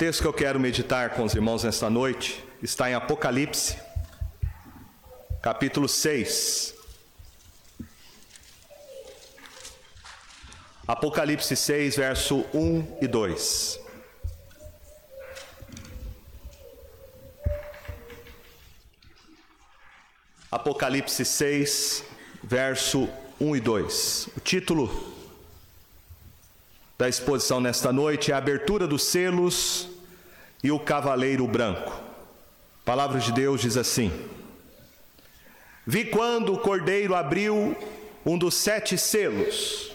texto que eu quero meditar com os irmãos nesta noite está em Apocalipse, capítulo 6. Apocalipse 6, verso 1 e 2. Apocalipse 6, verso 1 e 2. O título da exposição nesta noite é a abertura dos selos e o cavaleiro branco. A palavra de Deus diz assim: Vi quando o cordeiro abriu um dos sete selos,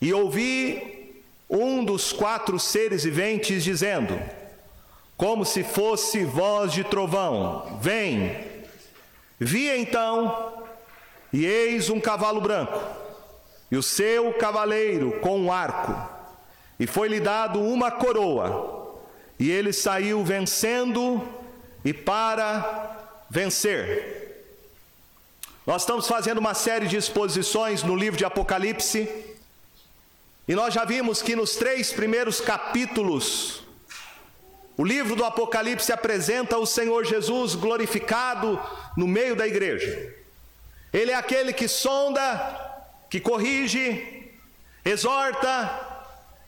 e ouvi um dos quatro seres viventes dizendo, como se fosse voz de trovão: Vem! Vi então, e eis um cavalo branco, e o seu cavaleiro com um arco e foi-lhe dado uma coroa, e ele saiu vencendo e para vencer. Nós estamos fazendo uma série de exposições no livro de Apocalipse, e nós já vimos que nos três primeiros capítulos, o livro do Apocalipse apresenta o Senhor Jesus glorificado no meio da igreja. Ele é aquele que sonda, que corrige, exorta,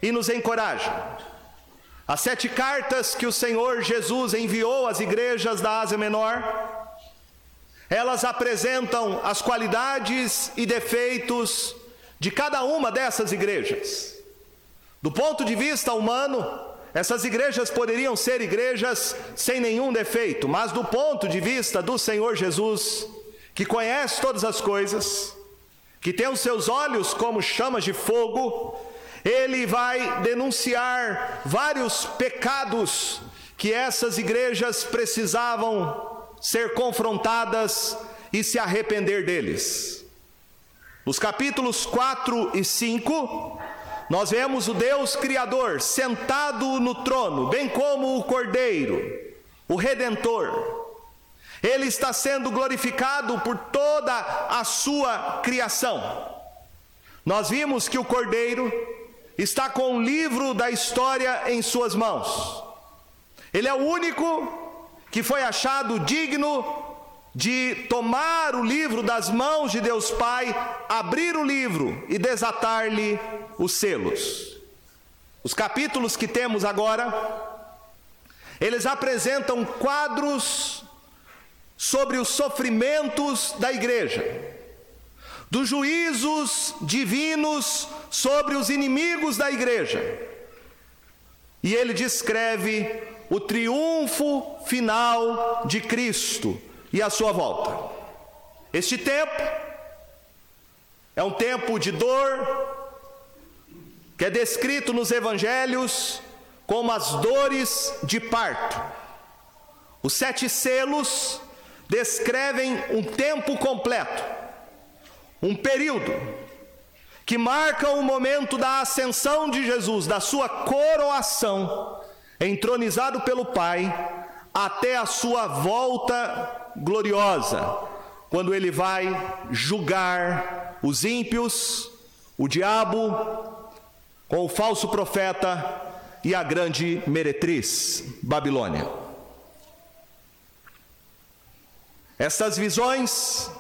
e nos encoraja. As sete cartas que o Senhor Jesus enviou às igrejas da Ásia Menor, elas apresentam as qualidades e defeitos de cada uma dessas igrejas. Do ponto de vista humano, essas igrejas poderiam ser igrejas sem nenhum defeito, mas do ponto de vista do Senhor Jesus, que conhece todas as coisas, que tem os seus olhos como chamas de fogo, ele vai denunciar vários pecados que essas igrejas precisavam ser confrontadas e se arrepender deles. Nos capítulos 4 e 5, nós vemos o Deus Criador sentado no trono, bem como o Cordeiro, o Redentor. Ele está sendo glorificado por toda a sua criação. Nós vimos que o Cordeiro está com o livro da história em suas mãos. Ele é o único que foi achado digno de tomar o livro das mãos de Deus Pai, abrir o livro e desatar-lhe os selos. Os capítulos que temos agora, eles apresentam quadros sobre os sofrimentos da igreja dos juízos divinos sobre os inimigos da igreja. E ele descreve o triunfo final de Cristo e a sua volta. Este tempo é um tempo de dor, que é descrito nos evangelhos como as dores de parto. Os sete selos descrevem um tempo completo um período que marca o momento da ascensão de Jesus, da sua coroação, entronizado pelo Pai, até a sua volta gloriosa, quando ele vai julgar os ímpios, o diabo, com o falso profeta e a grande meretriz, Babilônia. Estas visões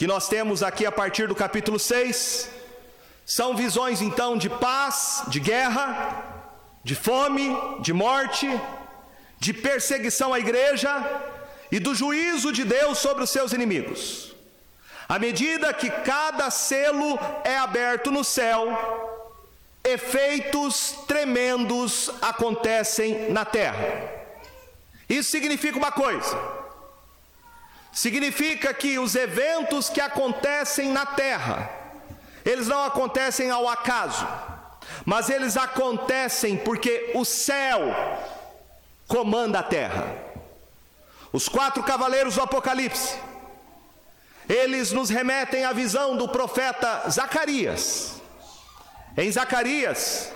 que nós temos aqui a partir do capítulo 6, são visões então de paz, de guerra, de fome, de morte, de perseguição à igreja e do juízo de Deus sobre os seus inimigos. À medida que cada selo é aberto no céu, efeitos tremendos acontecem na terra. Isso significa uma coisa: Significa que os eventos que acontecem na terra, eles não acontecem ao acaso, mas eles acontecem porque o céu comanda a terra. Os quatro cavaleiros do Apocalipse, eles nos remetem à visão do profeta Zacarias. Em Zacarias,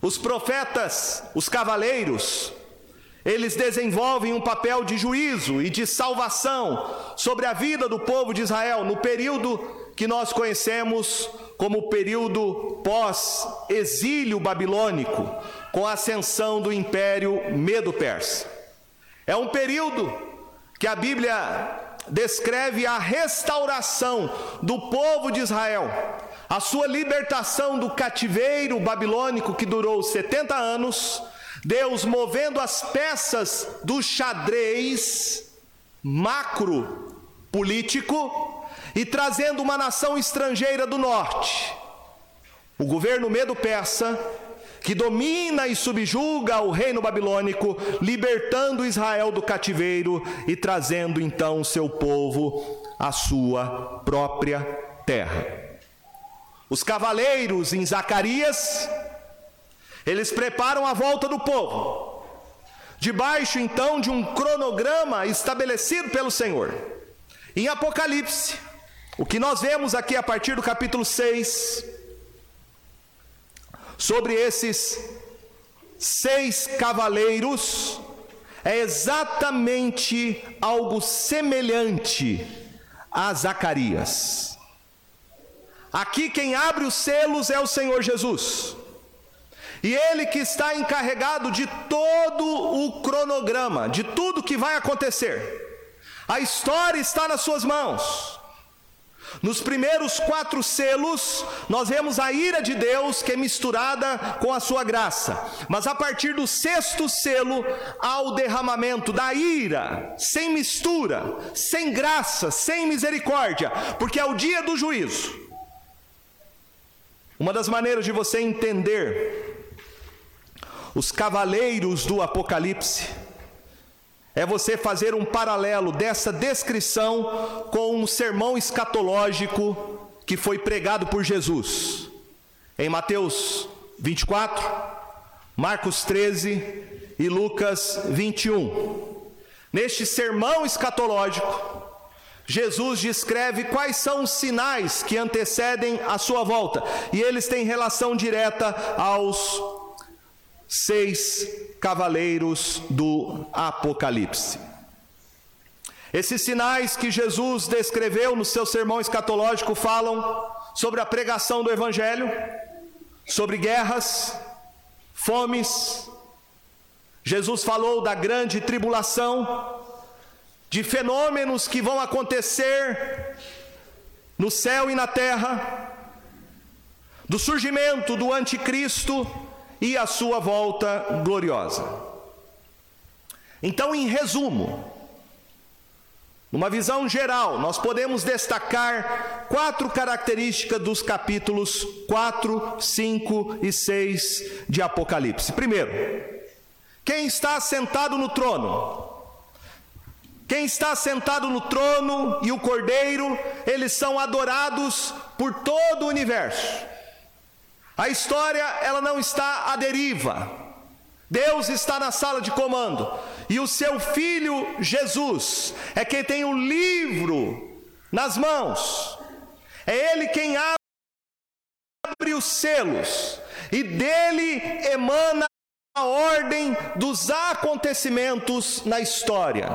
os profetas, os cavaleiros, eles desenvolvem um papel de juízo e de salvação sobre a vida do povo de Israel no período que nós conhecemos como o período pós-exílio babilônico, com a ascensão do Império Medo-Persa. É um período que a Bíblia descreve a restauração do povo de Israel, a sua libertação do cativeiro babilônico que durou 70 anos, Deus movendo as peças do xadrez macro político e trazendo uma nação estrangeira do norte. O governo medo-persa que domina e subjuga o reino babilônico, libertando Israel do cativeiro e trazendo então seu povo à sua própria terra. Os cavaleiros em Zacarias, eles preparam a volta do povo, debaixo então de um cronograma estabelecido pelo Senhor. Em Apocalipse, o que nós vemos aqui a partir do capítulo 6, sobre esses seis cavaleiros é exatamente algo semelhante a Zacarias. Aqui quem abre os selos é o Senhor Jesus. E ele que está encarregado de todo o cronograma, de tudo que vai acontecer. A história está nas suas mãos. Nos primeiros quatro selos, nós vemos a ira de Deus que é misturada com a sua graça. Mas a partir do sexto selo, há o derramamento da ira, sem mistura, sem graça, sem misericórdia, porque é o dia do juízo. Uma das maneiras de você entender os cavaleiros do Apocalipse é você fazer um paralelo dessa descrição com um sermão escatológico que foi pregado por Jesus. Em Mateus 24, Marcos 13 e Lucas 21. Neste sermão escatológico, Jesus descreve quais são os sinais que antecedem a sua volta, e eles têm relação direta aos seis cavaleiros do Apocalipse. Esses sinais que Jesus descreveu no seu sermão escatológico falam sobre a pregação do Evangelho, sobre guerras, fomes. Jesus falou da grande tribulação, de fenômenos que vão acontecer no céu e na terra, do surgimento do Anticristo e a sua volta gloriosa. Então, em resumo, numa visão geral, nós podemos destacar quatro características dos capítulos 4, 5 e 6 de Apocalipse. Primeiro, quem está sentado no trono? Quem está sentado no trono e o cordeiro, eles são adorados por todo o universo. A história ela não está à deriva. Deus está na sala de comando e o seu filho Jesus é quem tem o livro nas mãos. É ele quem abre os selos e dele emana a ordem dos acontecimentos na história.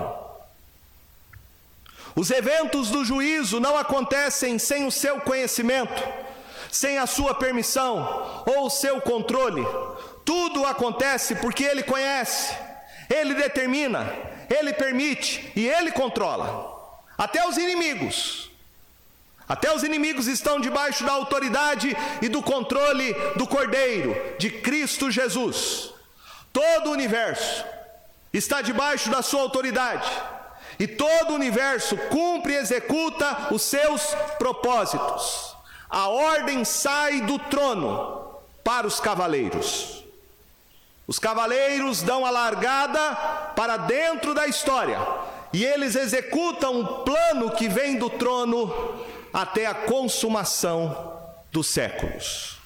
Os eventos do juízo não acontecem sem o seu conhecimento sem a sua permissão ou o seu controle. Tudo acontece porque Ele conhece, Ele determina, Ele permite e Ele controla. Até os inimigos. Até os inimigos estão debaixo da autoridade e do controle do Cordeiro, de Cristo Jesus. Todo o universo está debaixo da sua autoridade. E todo o universo cumpre e executa os seus propósitos. A ordem sai do trono para os cavaleiros. Os cavaleiros dão a largada para dentro da história e eles executam um plano que vem do trono até a consumação dos séculos.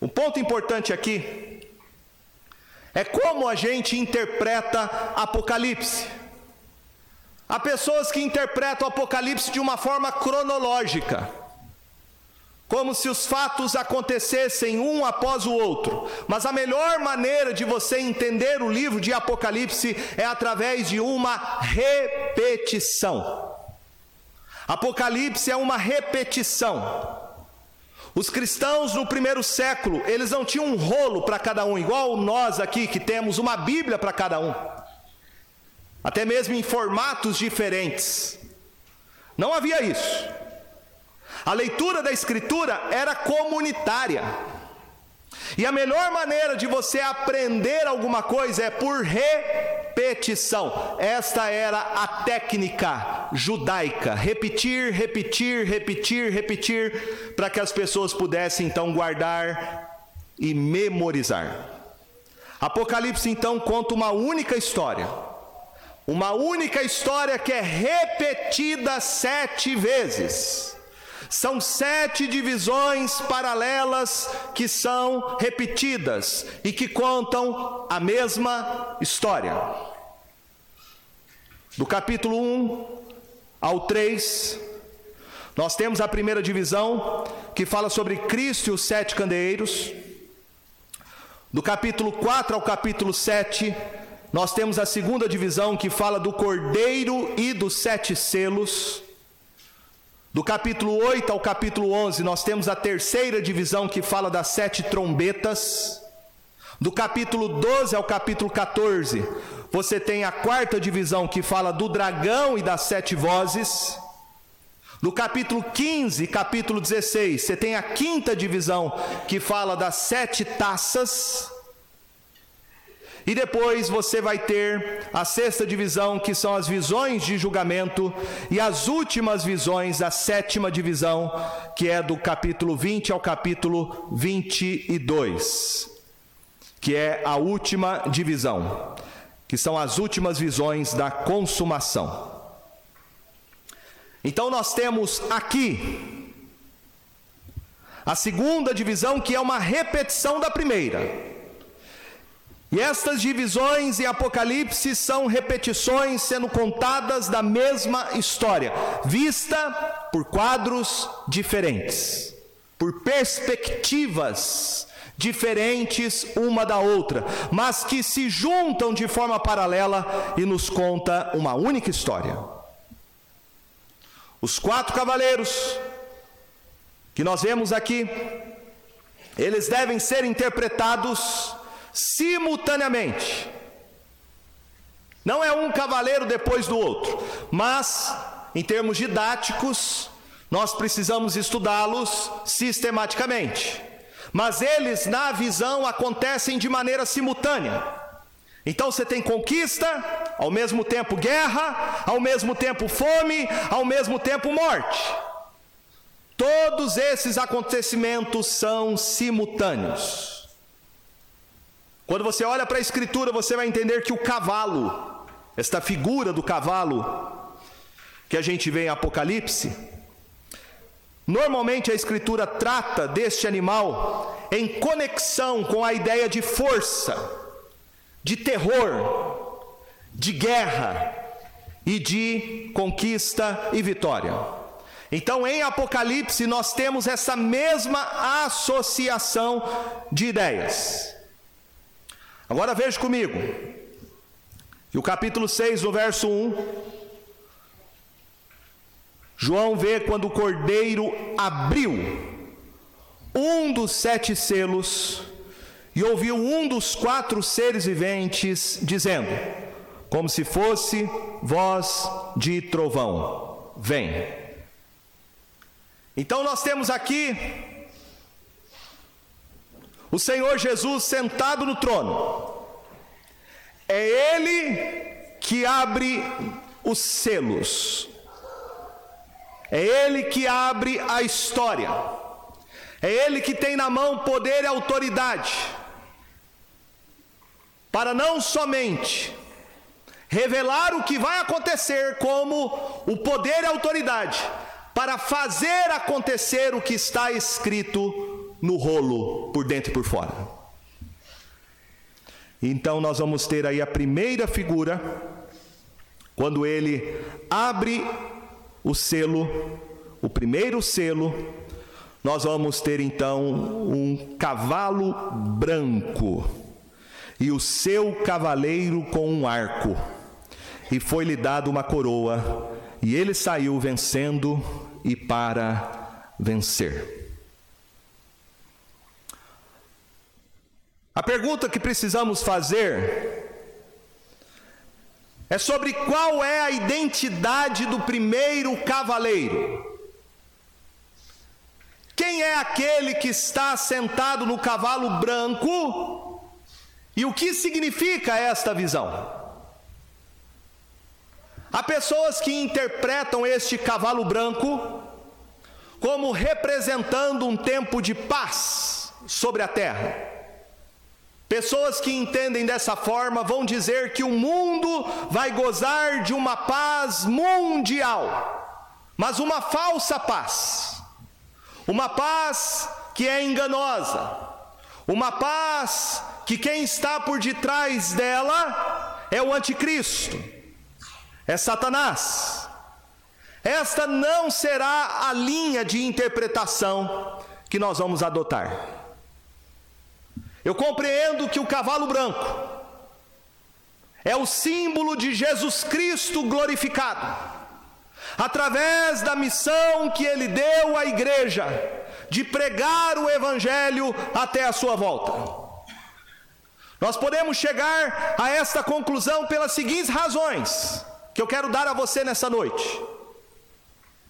Um ponto importante aqui é como a gente interpreta Apocalipse. Há pessoas que interpretam Apocalipse de uma forma cronológica como se os fatos acontecessem um após o outro. Mas a melhor maneira de você entender o livro de Apocalipse é através de uma repetição. Apocalipse é uma repetição. Os cristãos no primeiro século, eles não tinham um rolo para cada um, igual nós aqui que temos uma Bíblia para cada um, até mesmo em formatos diferentes. Não havia isso. A leitura da Escritura era comunitária. E a melhor maneira de você aprender alguma coisa é por repetição. Esta era a técnica judaica: repetir, repetir, repetir, repetir, para que as pessoas pudessem então guardar e memorizar. Apocalipse então conta uma única história. Uma única história que é repetida sete vezes. São sete divisões paralelas que são repetidas e que contam a mesma história. Do capítulo 1 ao 3, nós temos a primeira divisão que fala sobre Cristo e os sete candeeiros. Do capítulo 4 ao capítulo 7, nós temos a segunda divisão que fala do cordeiro e dos sete selos. Do capítulo 8 ao capítulo 11, nós temos a terceira divisão que fala das sete trombetas. Do capítulo 12 ao capítulo 14, você tem a quarta divisão que fala do dragão e das sete vozes. No capítulo 15 capítulo 16, você tem a quinta divisão que fala das sete taças. E depois você vai ter a sexta divisão, que são as visões de julgamento, e as últimas visões, a sétima divisão, que é do capítulo 20 ao capítulo 22, que é a última divisão, que são as últimas visões da consumação. Então nós temos aqui a segunda divisão, que é uma repetição da primeira. E estas divisões em Apocalipse são repetições sendo contadas da mesma história, vista por quadros diferentes, por perspectivas diferentes uma da outra, mas que se juntam de forma paralela e nos conta uma única história. Os quatro cavaleiros que nós vemos aqui, eles devem ser interpretados simultaneamente. Não é um cavaleiro depois do outro, mas em termos didáticos, nós precisamos estudá-los sistematicamente. Mas eles, na visão, acontecem de maneira simultânea. Então você tem conquista, ao mesmo tempo guerra, ao mesmo tempo fome, ao mesmo tempo morte. Todos esses acontecimentos são simultâneos. Quando você olha para a Escritura, você vai entender que o cavalo, esta figura do cavalo que a gente vê em Apocalipse, normalmente a Escritura trata deste animal em conexão com a ideia de força, de terror, de guerra e de conquista e vitória. Então, em Apocalipse, nós temos essa mesma associação de ideias. Agora veja comigo. E o capítulo 6, no verso 1. João vê quando o cordeiro abriu um dos sete selos e ouviu um dos quatro seres viventes dizendo, como se fosse voz de trovão: Vem. Então nós temos aqui o Senhor Jesus sentado no trono. É Ele que abre os selos. É Ele que abre a história. É Ele que tem na mão poder e autoridade. Para não somente revelar o que vai acontecer, como o poder e autoridade, para fazer acontecer o que está escrito no rolo por dentro e por fora. Então nós vamos ter aí a primeira figura, quando ele abre o selo, o primeiro selo, nós vamos ter então um cavalo branco e o seu cavaleiro com um arco, e foi-lhe dado uma coroa, e ele saiu vencendo e para vencer. A pergunta que precisamos fazer é sobre qual é a identidade do primeiro cavaleiro. Quem é aquele que está sentado no cavalo branco e o que significa esta visão? Há pessoas que interpretam este cavalo branco como representando um tempo de paz sobre a terra. Pessoas que entendem dessa forma vão dizer que o mundo vai gozar de uma paz mundial, mas uma falsa paz, uma paz que é enganosa, uma paz que quem está por detrás dela é o anticristo é Satanás. Esta não será a linha de interpretação que nós vamos adotar. Eu compreendo que o cavalo branco é o símbolo de Jesus Cristo glorificado, através da missão que ele deu à igreja de pregar o Evangelho até a sua volta. Nós podemos chegar a esta conclusão pelas seguintes razões que eu quero dar a você nessa noite.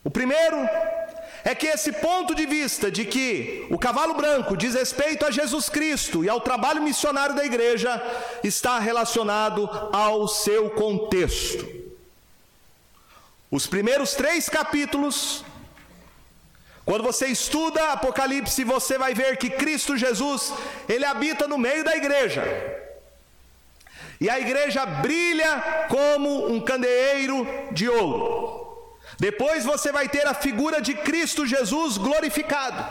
O primeiro é que esse ponto de vista de que o cavalo branco diz respeito a Jesus Cristo e ao trabalho missionário da igreja está relacionado ao seu contexto. Os primeiros três capítulos, quando você estuda Apocalipse, você vai ver que Cristo Jesus, ele habita no meio da igreja. E a igreja brilha como um candeeiro de ouro. Depois você vai ter a figura de Cristo Jesus glorificado.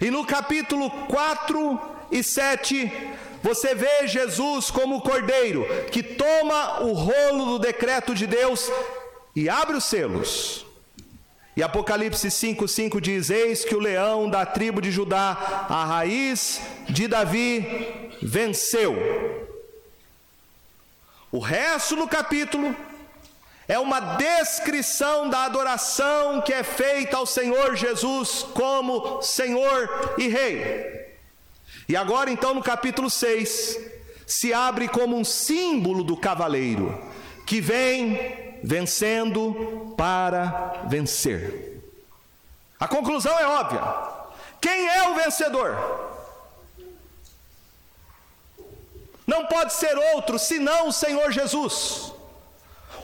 E no capítulo 4 e 7, você vê Jesus como o cordeiro que toma o rolo do decreto de Deus e abre os selos. E Apocalipse 5,5 diz: Eis que o leão da tribo de Judá, a raiz de Davi, venceu o resto do capítulo é uma descrição da adoração que é feita ao Senhor Jesus como Senhor e Rei. E agora, então, no capítulo 6, se abre como um símbolo do cavaleiro que vem vencendo para vencer. A conclusão é óbvia: quem é o vencedor? Não pode ser outro senão o Senhor Jesus.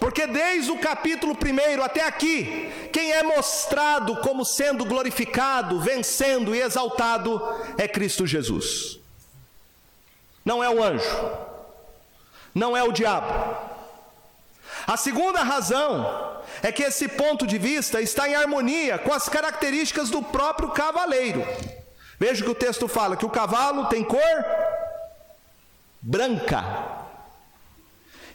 Porque desde o capítulo 1 até aqui, quem é mostrado como sendo glorificado, vencendo e exaltado é Cristo Jesus. Não é o anjo, não é o diabo. A segunda razão é que esse ponto de vista está em harmonia com as características do próprio cavaleiro. Veja que o texto fala que o cavalo tem cor branca.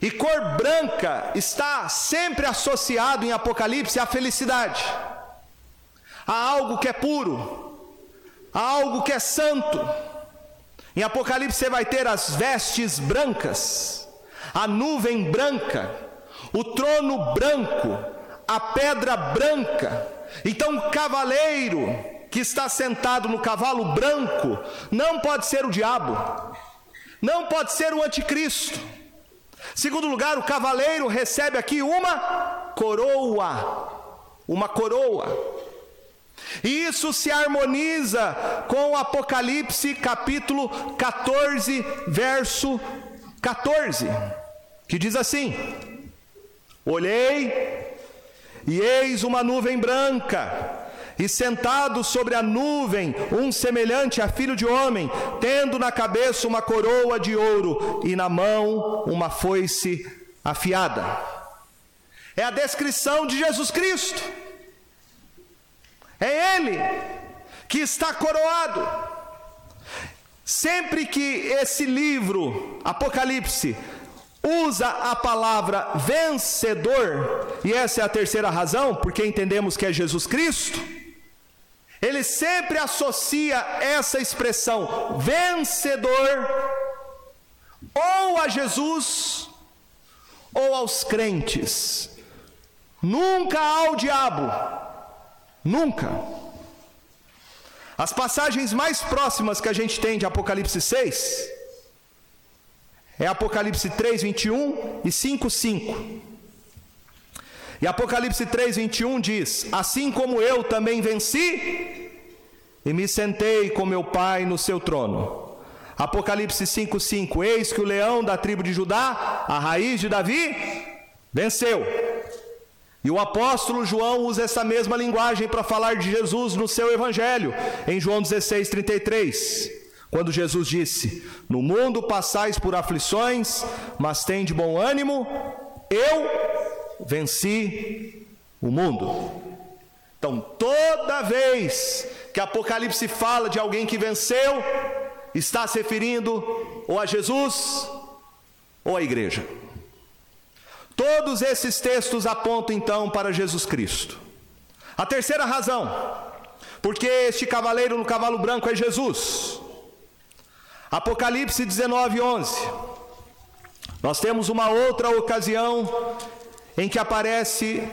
E cor branca está sempre associado em Apocalipse à felicidade, a algo que é puro, a algo que é santo. Em Apocalipse você vai ter as vestes brancas, a nuvem branca, o trono branco, a pedra branca. Então, o cavaleiro que está sentado no cavalo branco não pode ser o diabo não pode ser o anticristo. Segundo lugar, o cavaleiro recebe aqui uma coroa. Uma coroa. E isso se harmoniza com Apocalipse capítulo 14, verso 14, que diz assim: Olhei e eis uma nuvem branca e sentado sobre a nuvem, um semelhante a filho de homem, tendo na cabeça uma coroa de ouro e na mão uma foice afiada. É a descrição de Jesus Cristo. É Ele que está coroado. Sempre que esse livro, Apocalipse, usa a palavra vencedor, e essa é a terceira razão, porque entendemos que é Jesus Cristo ele sempre associa essa expressão vencedor ou a Jesus ou aos crentes, nunca ao diabo, nunca. As passagens mais próximas que a gente tem de Apocalipse 6 é Apocalipse 3, 21 e 5, 5. E Apocalipse 3, 21 diz: Assim como eu também venci e me sentei com meu Pai no seu trono. Apocalipse 5, 5: Eis que o leão da tribo de Judá, a raiz de Davi, venceu. E o apóstolo João usa essa mesma linguagem para falar de Jesus no seu evangelho, em João 16, 33. Quando Jesus disse: No mundo passais por aflições, mas tem de bom ânimo, eu venci o mundo. Então, toda vez que Apocalipse fala de alguém que venceu, está se referindo ou a Jesus ou à igreja. Todos esses textos apontam então para Jesus Cristo. A terceira razão, porque este cavaleiro no cavalo branco é Jesus. Apocalipse 19, 11. Nós temos uma outra ocasião em que aparece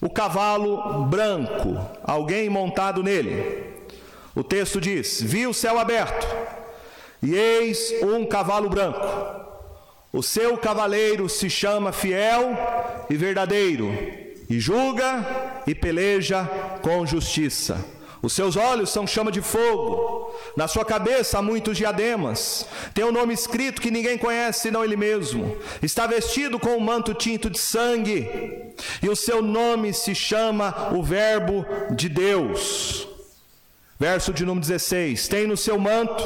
o cavalo branco, alguém montado nele. O texto diz: Vi o céu aberto, e eis um cavalo branco. O seu cavaleiro se chama fiel e verdadeiro, e julga e peleja com justiça. Os seus olhos são chama de fogo, na sua cabeça há muitos diademas. Tem um nome escrito que ninguém conhece senão ele mesmo. Está vestido com um manto tinto de sangue, e o seu nome se chama o Verbo de Deus. Verso de número 16: Tem no seu manto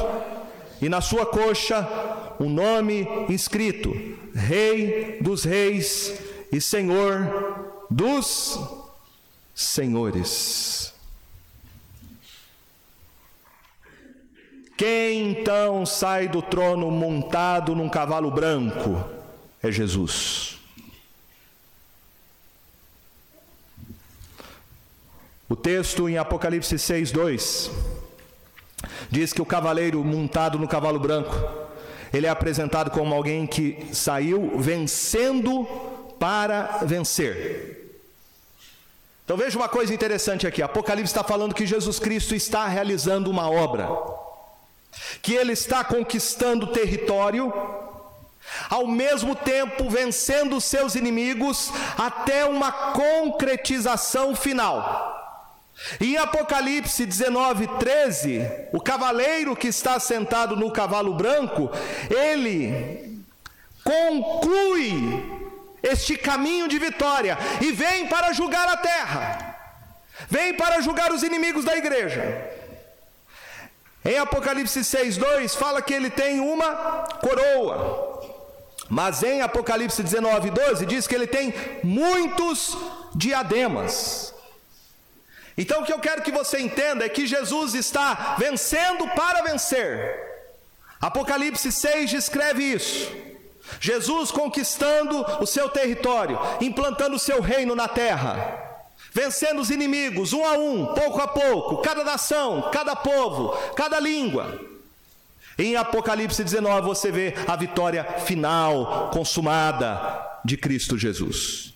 e na sua coxa um nome inscrito: Rei dos Reis e Senhor dos Senhores. Quem então sai do trono montado num cavalo branco? É Jesus. O texto em Apocalipse 6, 2 diz que o cavaleiro montado no cavalo branco ele é apresentado como alguém que saiu vencendo para vencer. Então veja uma coisa interessante aqui: Apocalipse está falando que Jesus Cristo está realizando uma obra, que ele está conquistando território, ao mesmo tempo vencendo seus inimigos até uma concretização final. Em Apocalipse 19, 13, o cavaleiro que está sentado no cavalo branco, ele conclui este caminho de vitória e vem para julgar a terra, vem para julgar os inimigos da igreja. Em Apocalipse 2 fala que ele tem uma coroa, mas em Apocalipse 19, 12 diz que ele tem muitos diademas. Então o que eu quero que você entenda é que Jesus está vencendo para vencer. Apocalipse 6 descreve isso. Jesus conquistando o seu território, implantando o seu reino na terra, vencendo os inimigos um a um, pouco a pouco, cada nação, cada povo, cada língua. Em Apocalipse 19 você vê a vitória final, consumada de Cristo Jesus.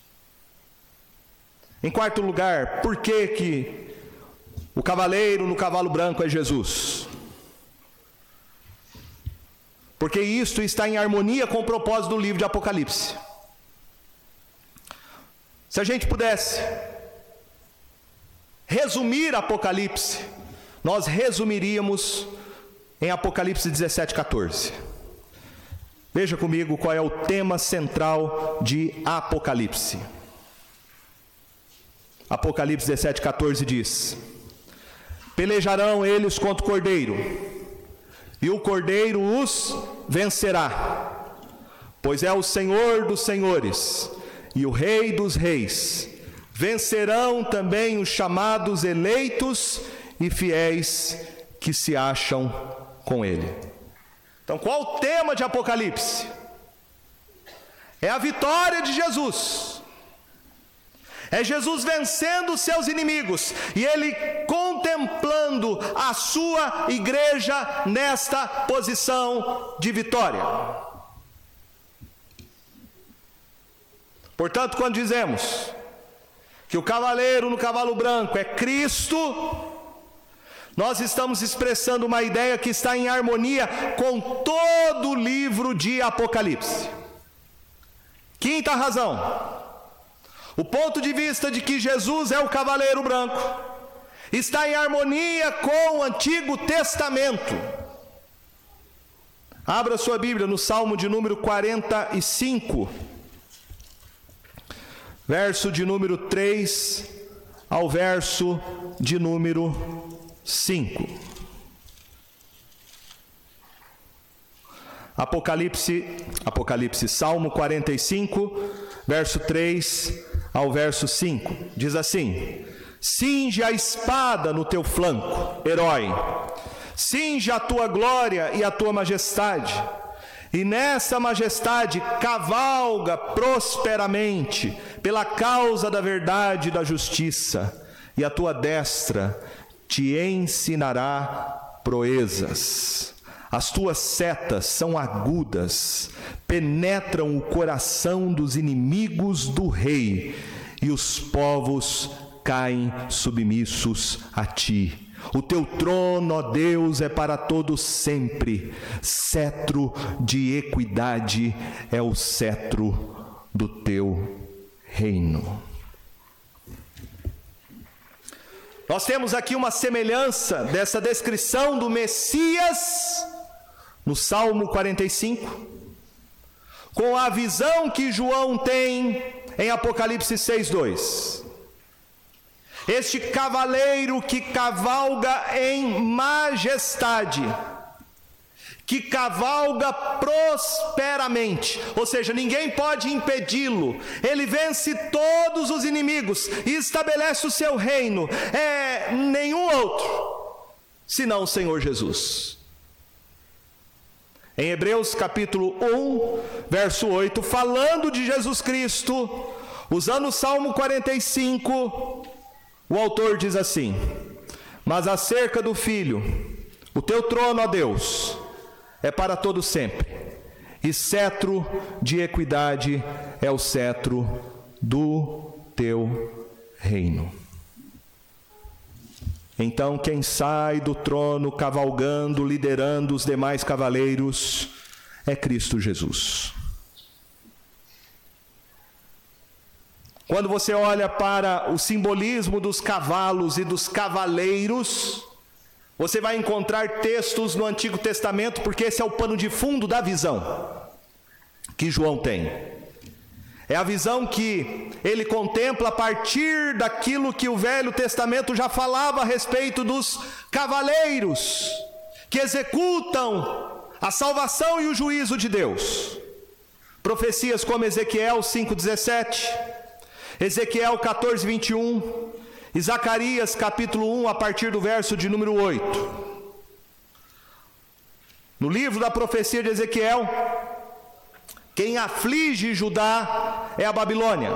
Em quarto lugar, por que que o cavaleiro no cavalo branco é Jesus? Porque isto está em harmonia com o propósito do livro de Apocalipse. Se a gente pudesse resumir Apocalipse, nós resumiríamos em Apocalipse 17, 14. Veja comigo qual é o tema central de Apocalipse. Apocalipse 17, 14 diz: Pelejarão eles contra o cordeiro, e o cordeiro os vencerá, pois é o Senhor dos senhores e o Rei dos reis. Vencerão também os chamados eleitos e fiéis que se acham com ele. Então, qual o tema de Apocalipse? É a vitória de Jesus é Jesus vencendo seus inimigos e ele contemplando a sua igreja nesta posição de vitória. Portanto, quando dizemos que o cavaleiro no cavalo branco é Cristo, nós estamos expressando uma ideia que está em harmonia com todo o livro de Apocalipse. Quinta razão. O ponto de vista de que Jesus é o cavaleiro branco está em harmonia com o Antigo Testamento. Abra sua Bíblia no Salmo de número 45, verso de número 3 ao verso de número 5. Apocalipse, Apocalipse, Salmo 45, verso 3 ao verso 5. Diz assim: Cinge a espada no teu flanco, herói. Cinge a tua glória e a tua majestade. E nessa majestade cavalga prosperamente pela causa da verdade e da justiça, e a tua destra te ensinará proezas. As tuas setas são agudas, penetram o coração dos inimigos do rei, e os povos caem submissos a ti. O teu trono, ó Deus, é para todo sempre. Cetro de equidade é o cetro do teu reino. Nós temos aqui uma semelhança dessa descrição do Messias no Salmo 45, com a visão que João tem em Apocalipse 6:2. Este cavaleiro que cavalga em majestade que cavalga prosperamente, ou seja, ninguém pode impedi-lo. Ele vence todos os inimigos e estabelece o seu reino. É nenhum outro senão o Senhor Jesus. Em Hebreus capítulo 1, verso 8, falando de Jesus Cristo, usando o Salmo 45, o autor diz assim: Mas acerca do Filho, o teu trono, ó Deus, é para todo sempre. E cetro de equidade é o cetro do teu reino. Então, quem sai do trono cavalgando, liderando os demais cavaleiros, é Cristo Jesus. Quando você olha para o simbolismo dos cavalos e dos cavaleiros, você vai encontrar textos no Antigo Testamento, porque esse é o pano de fundo da visão que João tem. É a visão que ele contempla a partir daquilo que o Velho Testamento já falava a respeito dos cavaleiros que executam a salvação e o juízo de Deus. Profecias como Ezequiel 5,17, Ezequiel 14, 21, e Zacarias capítulo 1, a partir do verso de número 8. No livro da profecia de Ezequiel, quem aflige Judá é a Babilônia.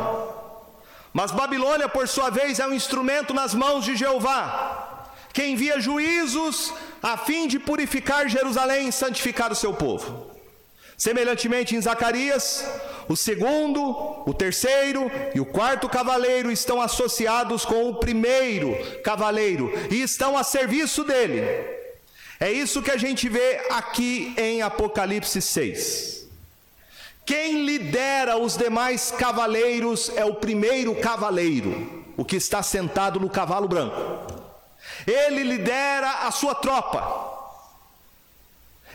Mas Babilônia, por sua vez, é um instrumento nas mãos de Jeová, que envia juízos a fim de purificar Jerusalém e santificar o seu povo. Semelhantemente, em Zacarias, o segundo, o terceiro e o quarto cavaleiro estão associados com o primeiro cavaleiro e estão a serviço dele. É isso que a gente vê aqui em Apocalipse 6. Quem lidera os demais cavaleiros é o primeiro cavaleiro, o que está sentado no cavalo branco. Ele lidera a sua tropa.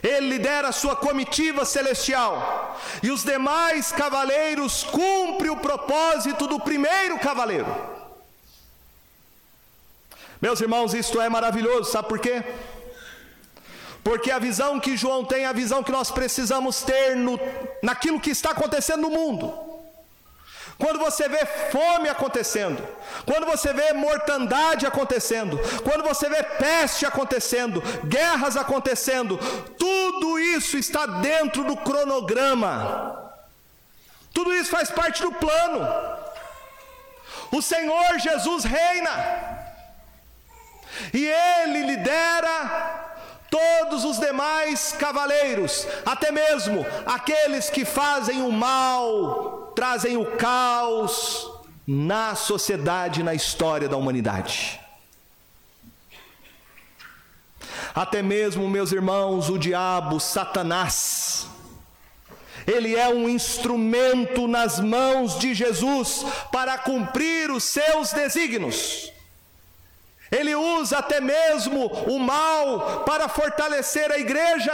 Ele lidera a sua comitiva celestial, e os demais cavaleiros cumprem o propósito do primeiro cavaleiro. Meus irmãos, isto é maravilhoso, sabe por quê? Porque a visão que João tem é a visão que nós precisamos ter no, naquilo que está acontecendo no mundo. Quando você vê fome acontecendo, quando você vê mortandade acontecendo, quando você vê peste acontecendo, guerras acontecendo, tudo isso está dentro do cronograma. Tudo isso faz parte do plano. O Senhor Jesus reina. E ele lidera todos os demais cavaleiros, até mesmo aqueles que fazem o mal, trazem o caos na sociedade, na história da humanidade. Até mesmo, meus irmãos, o diabo, Satanás, ele é um instrumento nas mãos de Jesus para cumprir os seus desígnios. Ele usa até mesmo o mal para fortalecer a igreja,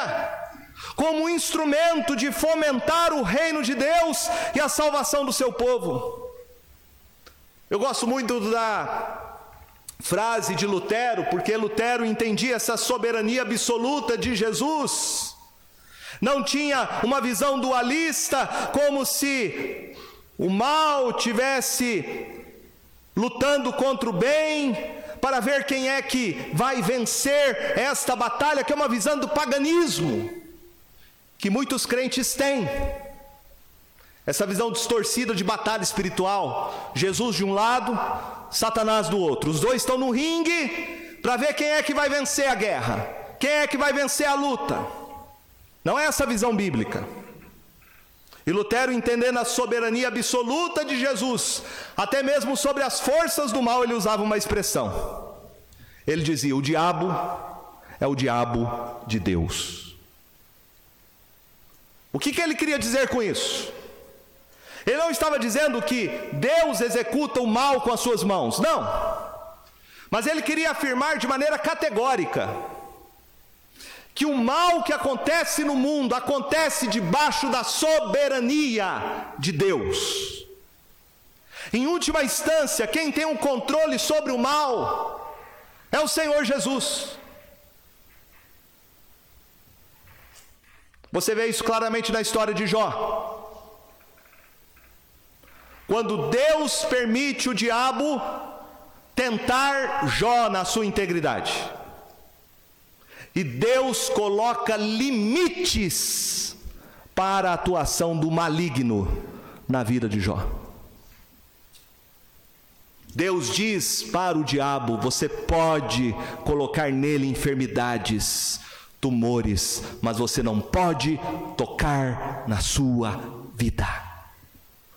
como instrumento de fomentar o reino de Deus e a salvação do seu povo. Eu gosto muito da frase de Lutero, porque Lutero entendia essa soberania absoluta de Jesus. Não tinha uma visão dualista, como se o mal tivesse lutando contra o bem, para ver quem é que vai vencer esta batalha, que é uma visão do paganismo, que muitos crentes têm. Essa visão distorcida de batalha espiritual. Jesus de um lado, Satanás do outro. Os dois estão no ringue para ver quem é que vai vencer a guerra, quem é que vai vencer a luta. Não é essa visão bíblica. E Lutero, entendendo a soberania absoluta de Jesus, até mesmo sobre as forças do mal, ele usava uma expressão. Ele dizia: O diabo é o diabo de Deus. O que, que ele queria dizer com isso? Ele não estava dizendo que Deus executa o mal com as suas mãos, não. Mas ele queria afirmar de maneira categórica que o mal que acontece no mundo acontece debaixo da soberania de Deus. Em última instância, quem tem o um controle sobre o mal é o Senhor Jesus. Você vê isso claramente na história de Jó. Quando Deus permite o diabo tentar Jó na sua integridade. E Deus coloca limites para a atuação do maligno na vida de Jó. Deus diz para o diabo: você pode colocar nele enfermidades, tumores, mas você não pode tocar na sua vida.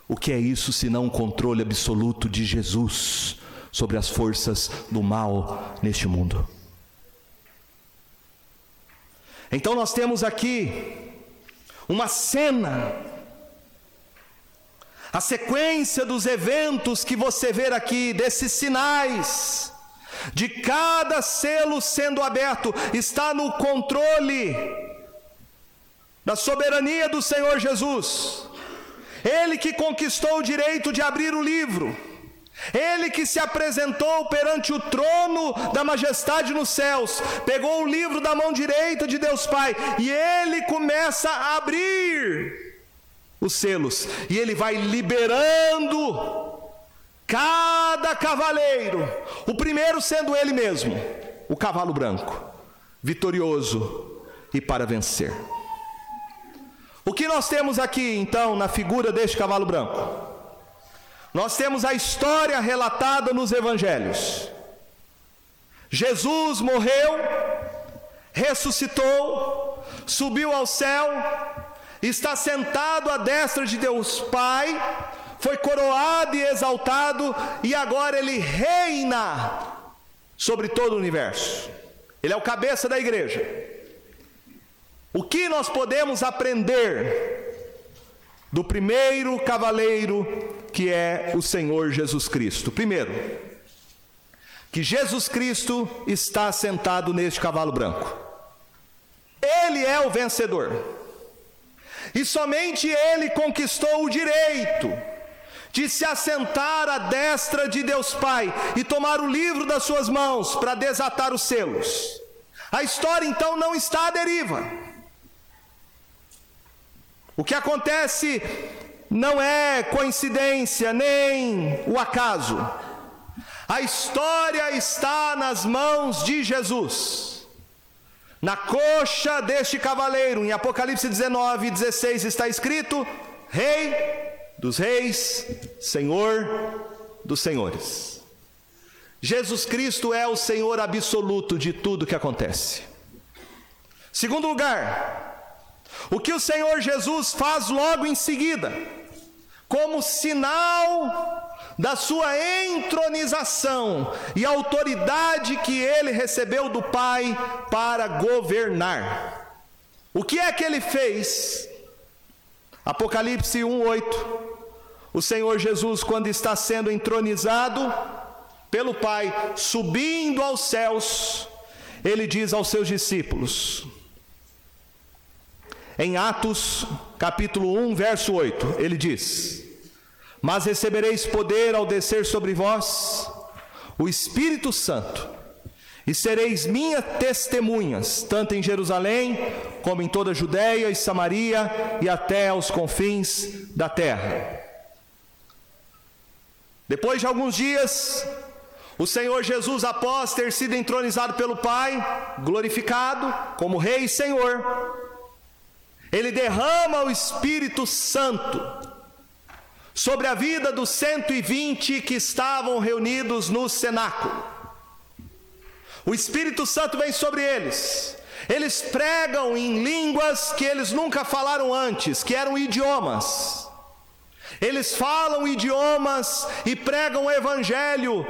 O que é isso senão um controle absoluto de Jesus sobre as forças do mal neste mundo? Então nós temos aqui uma cena, a sequência dos eventos que você vê aqui, desses sinais, de cada selo sendo aberto, está no controle da soberania do Senhor Jesus. Ele que conquistou o direito de abrir o livro. Ele que se apresentou perante o trono da majestade nos céus, pegou o livro da mão direita de Deus Pai e ele começa a abrir os selos e ele vai liberando cada cavaleiro, o primeiro sendo ele mesmo, o cavalo branco, vitorioso e para vencer. O que nós temos aqui então na figura deste cavalo branco? Nós temos a história relatada nos evangelhos. Jesus morreu, ressuscitou, subiu ao céu, está sentado à destra de Deus Pai, foi coroado e exaltado, e agora ele reina sobre todo o universo. Ele é o cabeça da igreja. O que nós podemos aprender do primeiro cavaleiro que é o Senhor Jesus Cristo. Primeiro, que Jesus Cristo está sentado neste cavalo branco. Ele é o vencedor. E somente ele conquistou o direito de se assentar à destra de Deus Pai e tomar o livro das suas mãos para desatar os selos. A história então não está à deriva. O que acontece não é coincidência nem o acaso. A história está nas mãos de Jesus. Na coxa deste cavaleiro, em Apocalipse 19, 16, está escrito: Rei dos reis, Senhor dos senhores. Jesus Cristo é o Senhor absoluto de tudo que acontece. Segundo lugar, o que o Senhor Jesus faz logo em seguida, como sinal da sua entronização e autoridade que ele recebeu do Pai para governar. O que é que ele fez? Apocalipse 1:8. O Senhor Jesus, quando está sendo entronizado pelo Pai, subindo aos céus, ele diz aos seus discípulos, em Atos, capítulo 1, verso 8, ele diz: Mas recebereis poder ao descer sobre vós o Espírito Santo, e sereis minhas testemunhas, tanto em Jerusalém, como em toda a Judéia e Samaria e até aos confins da terra. Depois de alguns dias, o Senhor Jesus, após ter sido entronizado pelo Pai, glorificado como Rei e Senhor, ele derrama o Espírito Santo sobre a vida dos 120 que estavam reunidos no cenáculo. O Espírito Santo vem sobre eles. Eles pregam em línguas que eles nunca falaram antes, que eram idiomas. Eles falam idiomas e pregam o evangelho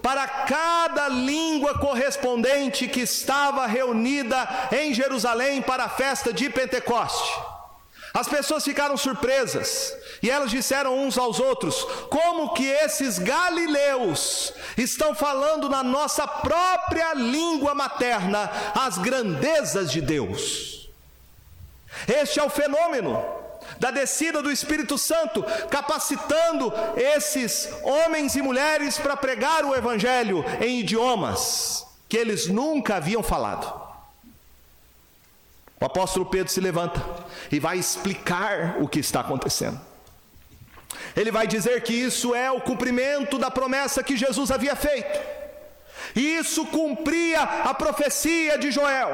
para cada língua correspondente que estava reunida em Jerusalém para a festa de Pentecoste. As pessoas ficaram surpresas e elas disseram uns aos outros: como que esses galileus estão falando na nossa própria língua materna as grandezas de Deus? Este é o fenômeno da descida do Espírito Santo, capacitando esses homens e mulheres para pregar o Evangelho em idiomas que eles nunca haviam falado. O apóstolo Pedro se levanta e vai explicar o que está acontecendo. Ele vai dizer que isso é o cumprimento da promessa que Jesus havia feito, isso cumpria a profecia de Joel.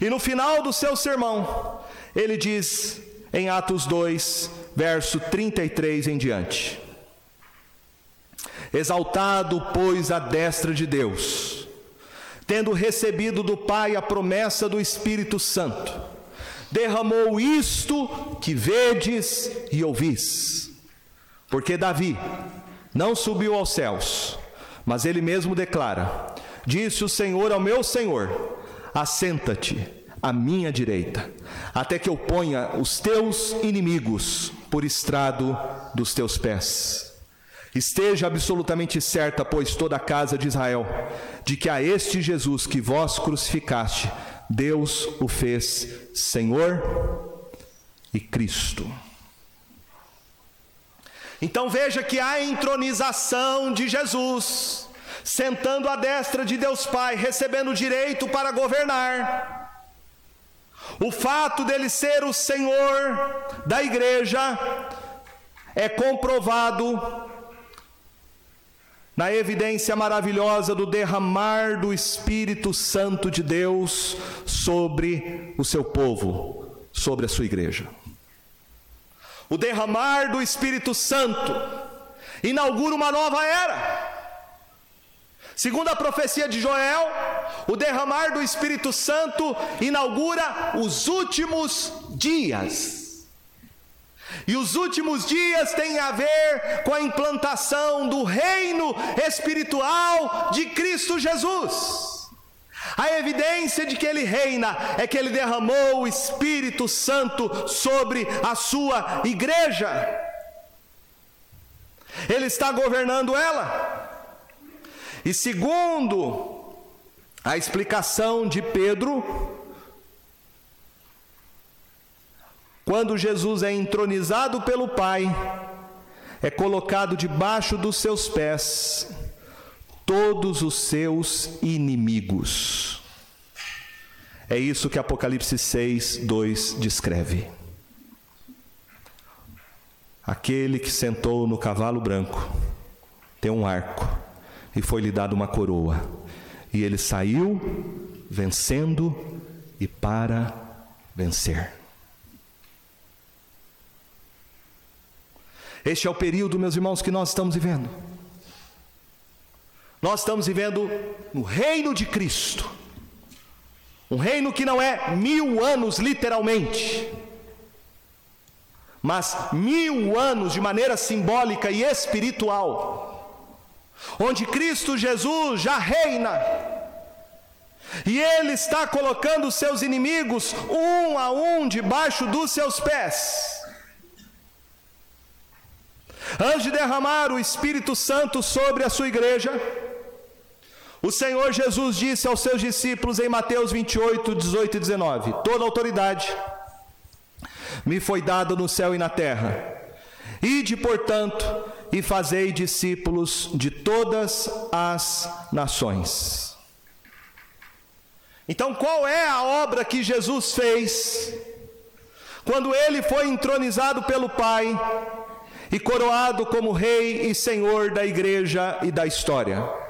E no final do seu sermão, ele diz: em Atos 2, verso 33 em diante. Exaltado, pois, a destra de Deus, tendo recebido do Pai a promessa do Espírito Santo, derramou isto que vedes e ouvis. Porque Davi não subiu aos céus, mas ele mesmo declara: Disse o Senhor ao meu Senhor: Assenta-te à minha direita, até que eu ponha os teus inimigos por estrado dos teus pés. Esteja absolutamente certa, pois toda a casa de Israel, de que a este Jesus que vós crucificaste, Deus o fez Senhor e Cristo. Então veja que a entronização de Jesus, sentando à destra de Deus Pai, recebendo direito para governar, o fato dele ser o Senhor da igreja é comprovado na evidência maravilhosa do derramar do Espírito Santo de Deus sobre o seu povo, sobre a sua igreja. O derramar do Espírito Santo inaugura uma nova era. Segundo a profecia de Joel, o derramar do Espírito Santo inaugura os últimos dias. E os últimos dias têm a ver com a implantação do reino espiritual de Cristo Jesus. A evidência de que ele reina é que ele derramou o Espírito Santo sobre a sua igreja. Ele está governando ela. E segundo a explicação de Pedro, quando Jesus é entronizado pelo Pai, é colocado debaixo dos seus pés todos os seus inimigos. É isso que Apocalipse 6, 2 descreve. Aquele que sentou no cavalo branco tem um arco e foi-lhe dada uma coroa. E ele saiu vencendo e para vencer. Este é o período, meus irmãos, que nós estamos vivendo. Nós estamos vivendo no reino de Cristo. Um reino que não é mil anos, literalmente, mas mil anos de maneira simbólica e espiritual, onde Cristo Jesus já reina, e Ele está colocando seus inimigos um a um debaixo dos seus pés. Antes de derramar o Espírito Santo sobre a sua igreja, o Senhor Jesus disse aos seus discípulos em Mateus 28, 18 e 19: Toda autoridade me foi dada no céu e na terra. Ide, portanto, e fazei discípulos de todas as nações. Então, qual é a obra que Jesus fez quando ele foi entronizado pelo Pai e coroado como Rei e Senhor da igreja e da história?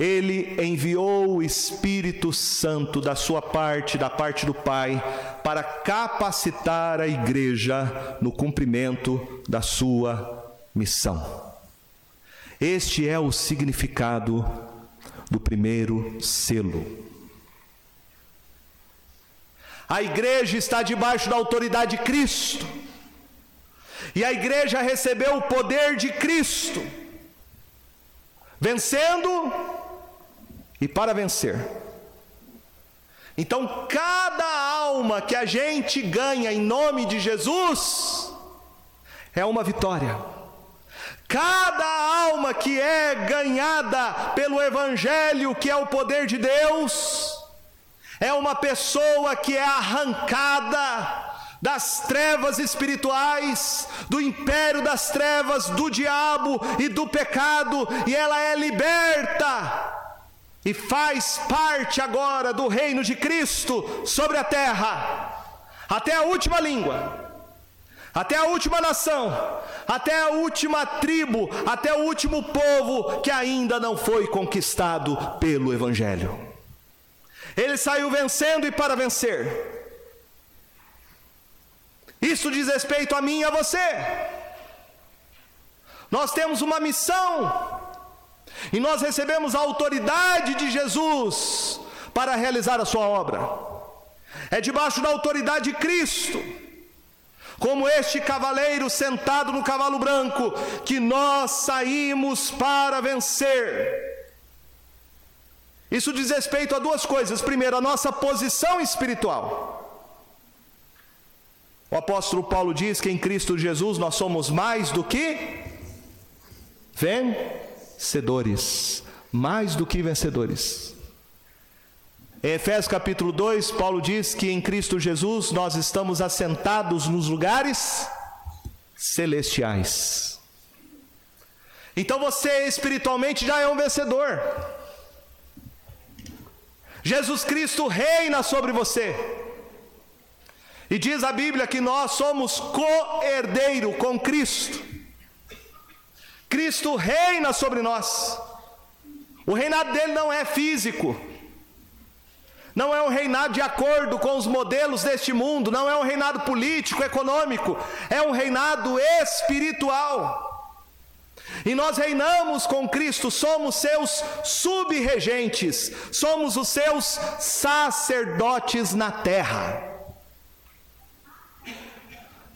Ele enviou o Espírito Santo da sua parte, da parte do Pai, para capacitar a igreja no cumprimento da sua missão. Este é o significado do primeiro selo. A igreja está debaixo da autoridade de Cristo. E a igreja recebeu o poder de Cristo, vencendo e para vencer. Então, cada alma que a gente ganha em nome de Jesus é uma vitória. Cada alma que é ganhada pelo Evangelho, que é o poder de Deus, é uma pessoa que é arrancada das trevas espirituais, do império das trevas, do diabo e do pecado, e ela é liberta e faz parte agora do reino de Cristo sobre a terra, até a última língua, até a última nação, até a última tribo, até o último povo que ainda não foi conquistado pelo Evangelho. Ele saiu vencendo e para vencer. Isso diz respeito a mim e a você. Nós temos uma missão e nós recebemos a autoridade de Jesus para realizar a sua obra. É debaixo da autoridade de Cristo, como este cavaleiro sentado no cavalo branco, que nós saímos para vencer. Isso diz respeito a duas coisas. Primeiro, a nossa posição espiritual. O apóstolo Paulo diz que em Cristo Jesus nós somos mais do que vencedores, mais do que vencedores. Em Efésios capítulo 2, Paulo diz que em Cristo Jesus nós estamos assentados nos lugares celestiais. Então você espiritualmente já é um vencedor. Jesus Cristo reina sobre você. E diz a Bíblia que nós somos co-herdeiro com Cristo. Cristo reina sobre nós. O reinado dele não é físico, não é um reinado de acordo com os modelos deste mundo, não é um reinado político, econômico, é um reinado espiritual. E nós reinamos com Cristo, somos seus subregentes, somos os seus sacerdotes na terra.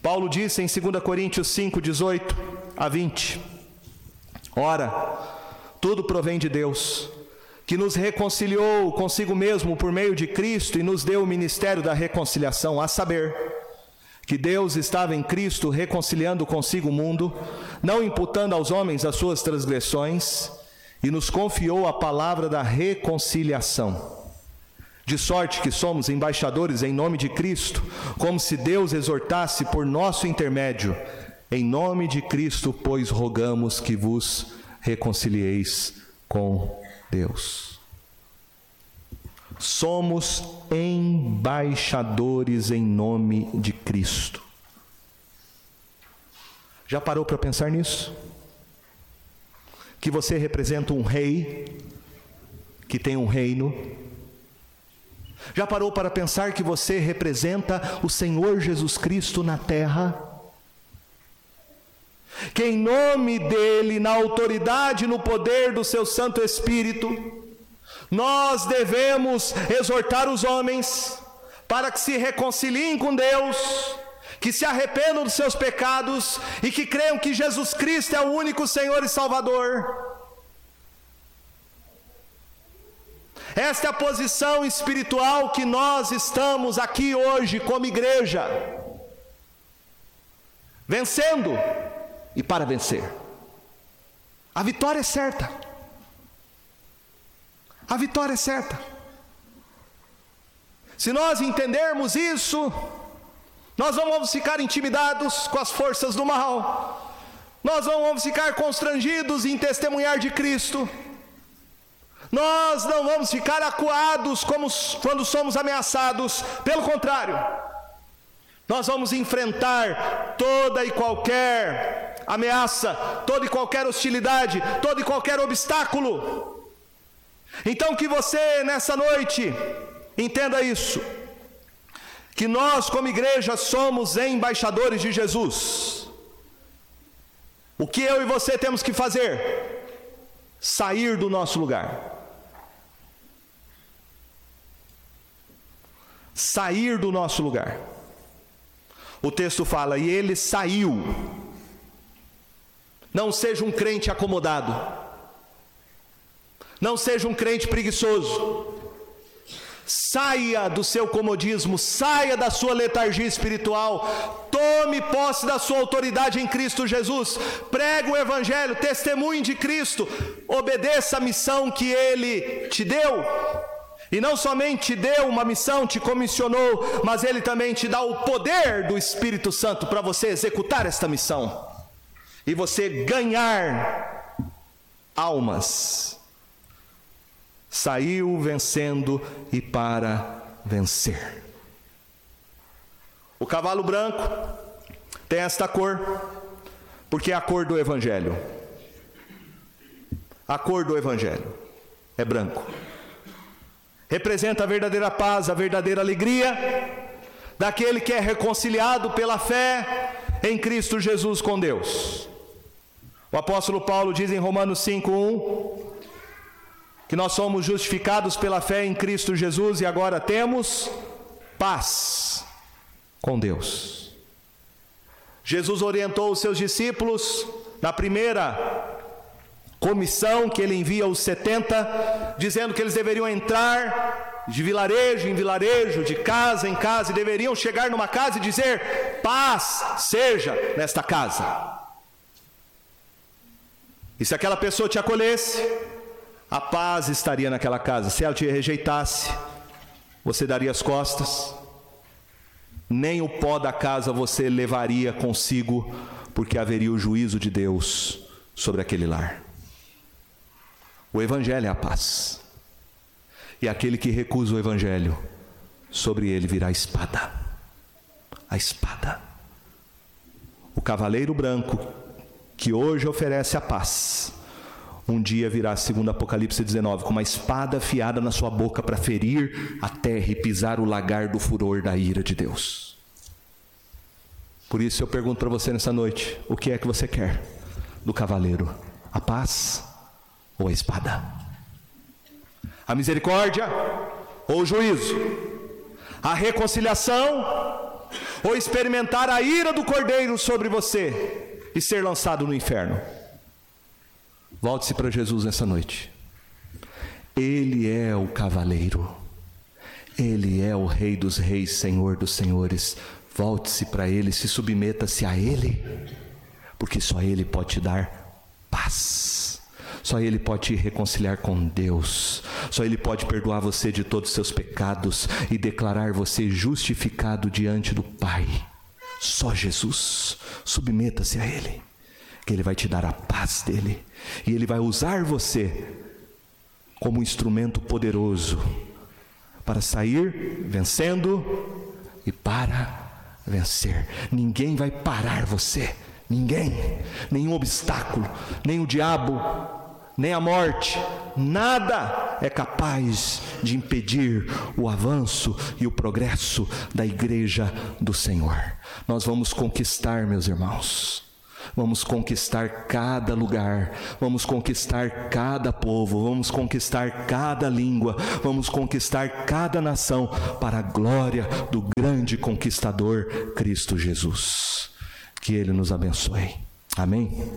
Paulo disse em 2 Coríntios 5, 18 a 20: Ora, tudo provém de Deus, que nos reconciliou consigo mesmo por meio de Cristo e nos deu o ministério da reconciliação, a saber, que Deus estava em Cristo reconciliando consigo o mundo, não imputando aos homens as suas transgressões, e nos confiou a palavra da reconciliação. De sorte que somos embaixadores em nome de Cristo, como se Deus exortasse por nosso intermédio em nome de Cristo, pois rogamos que vos reconcilieis com Deus. Somos embaixadores em nome de Cristo. Já parou para pensar nisso? Que você representa um rei que tem um reino. Já parou para pensar que você representa o Senhor Jesus Cristo na terra? Que em nome dele, na autoridade e no poder do seu Santo Espírito, nós devemos exortar os homens para que se reconciliem com Deus que se arrependam dos seus pecados e que creiam que Jesus Cristo é o único Senhor e Salvador. Esta é a posição espiritual que nós estamos aqui hoje como igreja, vencendo e para vencer. A vitória é certa. A vitória é certa. Se nós entendermos isso, nós não vamos ficar intimidados com as forças do mal, nós não vamos ficar constrangidos em testemunhar de Cristo, nós não vamos ficar acuados como quando somos ameaçados, pelo contrário, nós vamos enfrentar toda e qualquer ameaça, toda e qualquer hostilidade, todo e qualquer obstáculo. Então que você nessa noite entenda isso, que nós como igreja somos embaixadores de Jesus. O que eu e você temos que fazer? Sair do nosso lugar. Sair do nosso lugar. O texto fala, e ele saiu. Não seja um crente acomodado. Não seja um crente preguiçoso. Saia do seu comodismo, saia da sua letargia espiritual, tome posse da sua autoridade em Cristo Jesus, pregue o Evangelho, testemunhe de Cristo, obedeça a missão que Ele te deu. E não somente te deu uma missão, te comissionou, mas Ele também te dá o poder do Espírito Santo para você executar esta missão e você ganhar almas. Saiu vencendo e para vencer. O cavalo branco tem esta cor, porque é a cor do Evangelho. A cor do Evangelho é branco representa a verdadeira paz, a verdadeira alegria daquele que é reconciliado pela fé em Cristo Jesus com Deus. O apóstolo Paulo diz em Romanos 5:1 que nós somos justificados pela fé em Cristo Jesus e agora temos paz com Deus. Jesus orientou os seus discípulos na primeira comissão que ele envia aos 70, dizendo que eles deveriam entrar de vilarejo em vilarejo, de casa em casa, e deveriam chegar numa casa e dizer: paz seja nesta casa. E se aquela pessoa te acolhesse, a paz estaria naquela casa. Se ela te rejeitasse, você daria as costas, nem o pó da casa você levaria consigo, porque haveria o juízo de Deus sobre aquele lar. O Evangelho é a paz. E aquele que recusa o Evangelho, sobre ele virá a espada. A espada. O cavaleiro branco, que hoje oferece a paz, um dia virá, segundo Apocalipse 19, com uma espada afiada na sua boca para ferir a terra e pisar o lagar do furor da ira de Deus. Por isso eu pergunto para você nessa noite: o que é que você quer do cavaleiro? A paz ou a espada? A misericórdia ou o juízo? A reconciliação ou experimentar a ira do cordeiro sobre você e ser lançado no inferno? Volte-se para Jesus nessa noite. Ele é o cavaleiro. Ele é o Rei dos Reis, Senhor dos Senhores. Volte-se para Ele, se submeta-se a Ele, porque só Ele pode te dar paz. Só Ele pode te reconciliar com Deus. Só Ele pode perdoar você de todos os seus pecados e declarar você justificado diante do Pai. Só Jesus. Submeta-se a Ele, que Ele vai te dar a paz dele e Ele vai usar você como um instrumento poderoso para sair vencendo e para vencer. Ninguém vai parar você. Ninguém, nenhum obstáculo, nem o diabo, nem a morte, nada é capaz de impedir o avanço e o progresso da igreja do Senhor. Nós vamos conquistar, meus irmãos. Vamos conquistar cada lugar, vamos conquistar cada povo, vamos conquistar cada língua, vamos conquistar cada nação para a glória do grande conquistador Cristo Jesus. Que Ele nos abençoe. Amém?